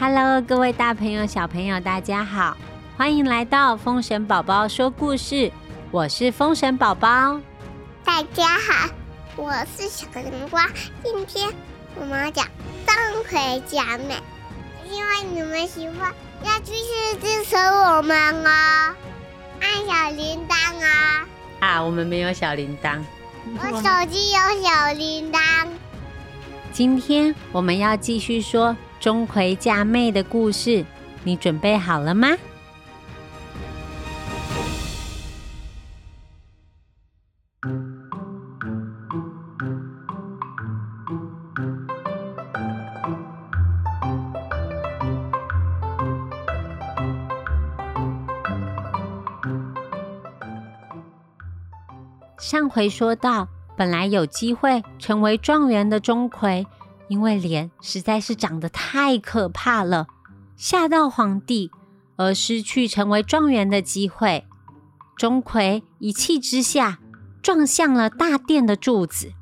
Hello，各位大朋友、小朋友，大家好，欢迎来到风神宝宝说故事。我是风神宝宝。大家好，我是小南瓜。今天我们要讲钟馗佳美，希望你们喜欢，要继续支持我们哦，按小铃铛哦。啊，我们没有小铃铛。我手机有小铃铛。今天我们要继续说钟馗嫁妹的故事，你准备好了吗？上回说到。本来有机会成为状元的钟馗，因为脸实在是长得太可怕了，吓到皇帝，而失去成为状元的机会。钟馗一气之下撞向了大殿的柱子。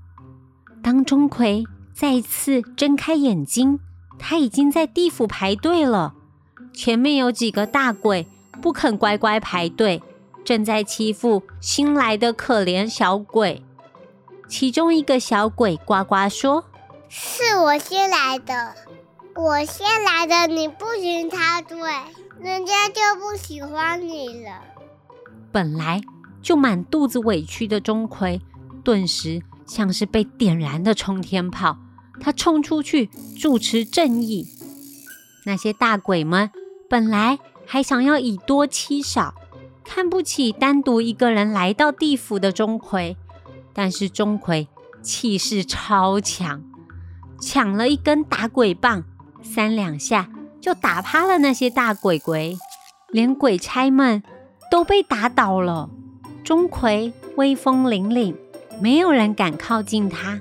当钟馗再次睁开眼睛，他已经在地府排队了。前面有几个大鬼不肯乖乖排队，正在欺负新来的可怜小鬼。其中一个小鬼呱呱说：“是我先来的，我先来的，你不行插队，人家就不喜欢你了。”本来就满肚子委屈的钟馗，顿时像是被点燃的冲天炮，他冲出去主持正义。那些大鬼们本来还想要以多欺少，看不起单独一个人来到地府的钟馗。但是钟馗气势超强，抢了一根打鬼棒，三两下就打趴了那些大鬼鬼，连鬼差们都被打倒了。钟馗威风凛凛，没有人敢靠近他。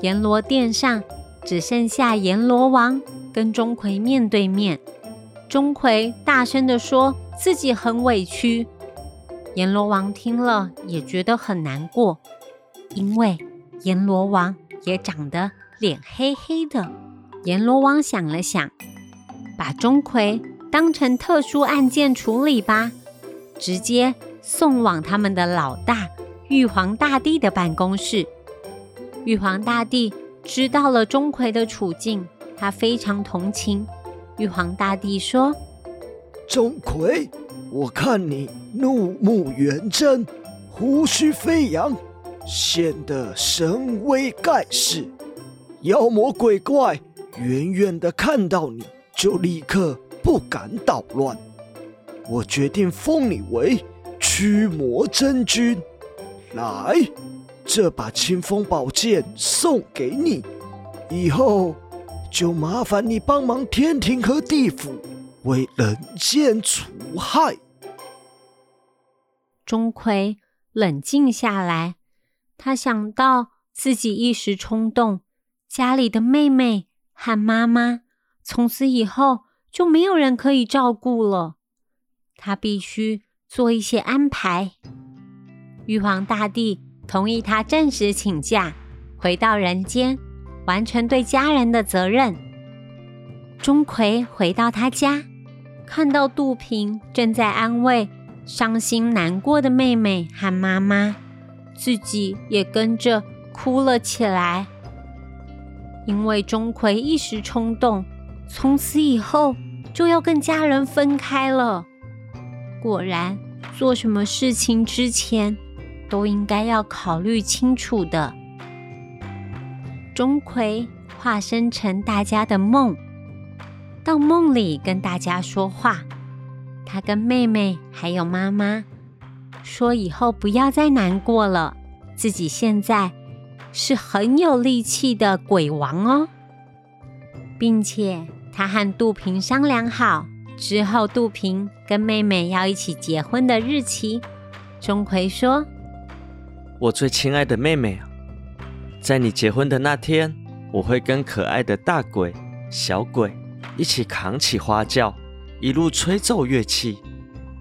阎罗殿上只剩下阎罗王跟钟馗面对面。钟馗大声地说自己很委屈。阎罗王听了也觉得很难过，因为阎罗王也长得脸黑黑的。阎罗王想了想，把钟馗当成特殊案件处理吧，直接送往他们的老大玉皇大帝的办公室。玉皇大帝知道了钟馗的处境，他非常同情。玉皇大帝说：“钟馗。”我看你怒目圆睁，胡须飞扬，显得神威盖世。妖魔鬼怪远远的看到你就立刻不敢捣乱。我决定封你为驱魔真君。来，这把清风宝剑送给你，以后就麻烦你帮忙天庭和地府为人间除害。钟馗冷静下来，他想到自己一时冲动，家里的妹妹和妈妈从此以后就没有人可以照顾了，他必须做一些安排。玉皇大帝同意他暂时请假，回到人间，完成对家人的责任。钟馗回到他家，看到杜平正在安慰。伤心难过的妹妹和妈妈，自己也跟着哭了起来。因为钟馗一时冲动，从此以后就要跟家人分开了。果然，做什么事情之前都应该要考虑清楚的。钟馗化身成大家的梦，到梦里跟大家说话。他跟妹妹还有妈妈说：“以后不要再难过了，自己现在是很有力气的鬼王哦，并且他和杜平商量好之后，杜平跟妹妹要一起结婚的日期。”钟馗说：“我最亲爱的妹妹啊，在你结婚的那天，我会跟可爱的大鬼、小鬼一起扛起花轿。”一路吹奏乐器，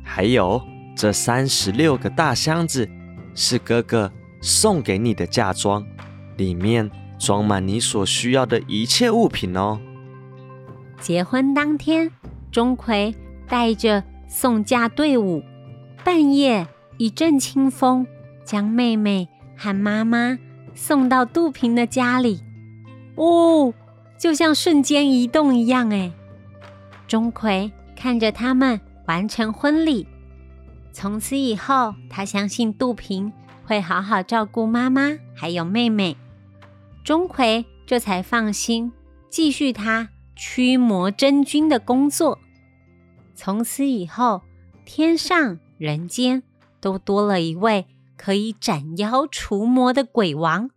还有这三十六个大箱子，是哥哥送给你的嫁妆，里面装满你所需要的一切物品哦。结婚当天，钟馗带着送嫁队伍，半夜一阵清风，将妹妹和妈妈送到杜平的家里。哦，就像瞬间移动一样，哎！钟馗看着他们完成婚礼，从此以后，他相信杜平会好好照顾妈妈还有妹妹。钟馗这才放心，继续他驱魔真君的工作。从此以后，天上人间都多了一位可以斩妖除魔的鬼王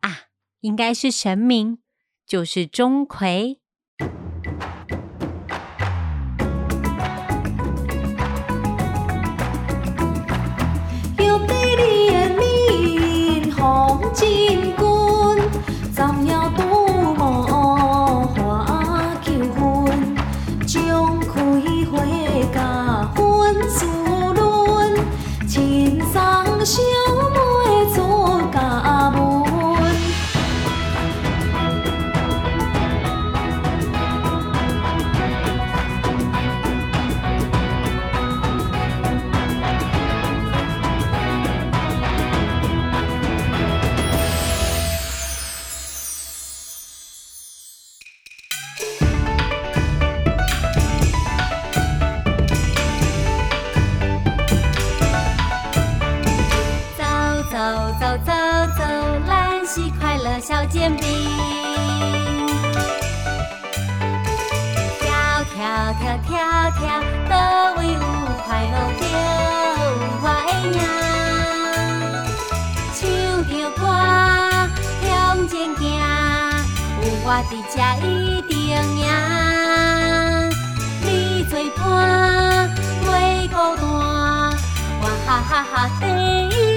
啊！应该是神明，就是钟馗。长快乐小煎饼，跳跳跳跳跳，都为有快乐着我的影。唱着歌向前行，有我伫这一定赢。你做伴，袂孤单，我哈哈哈第一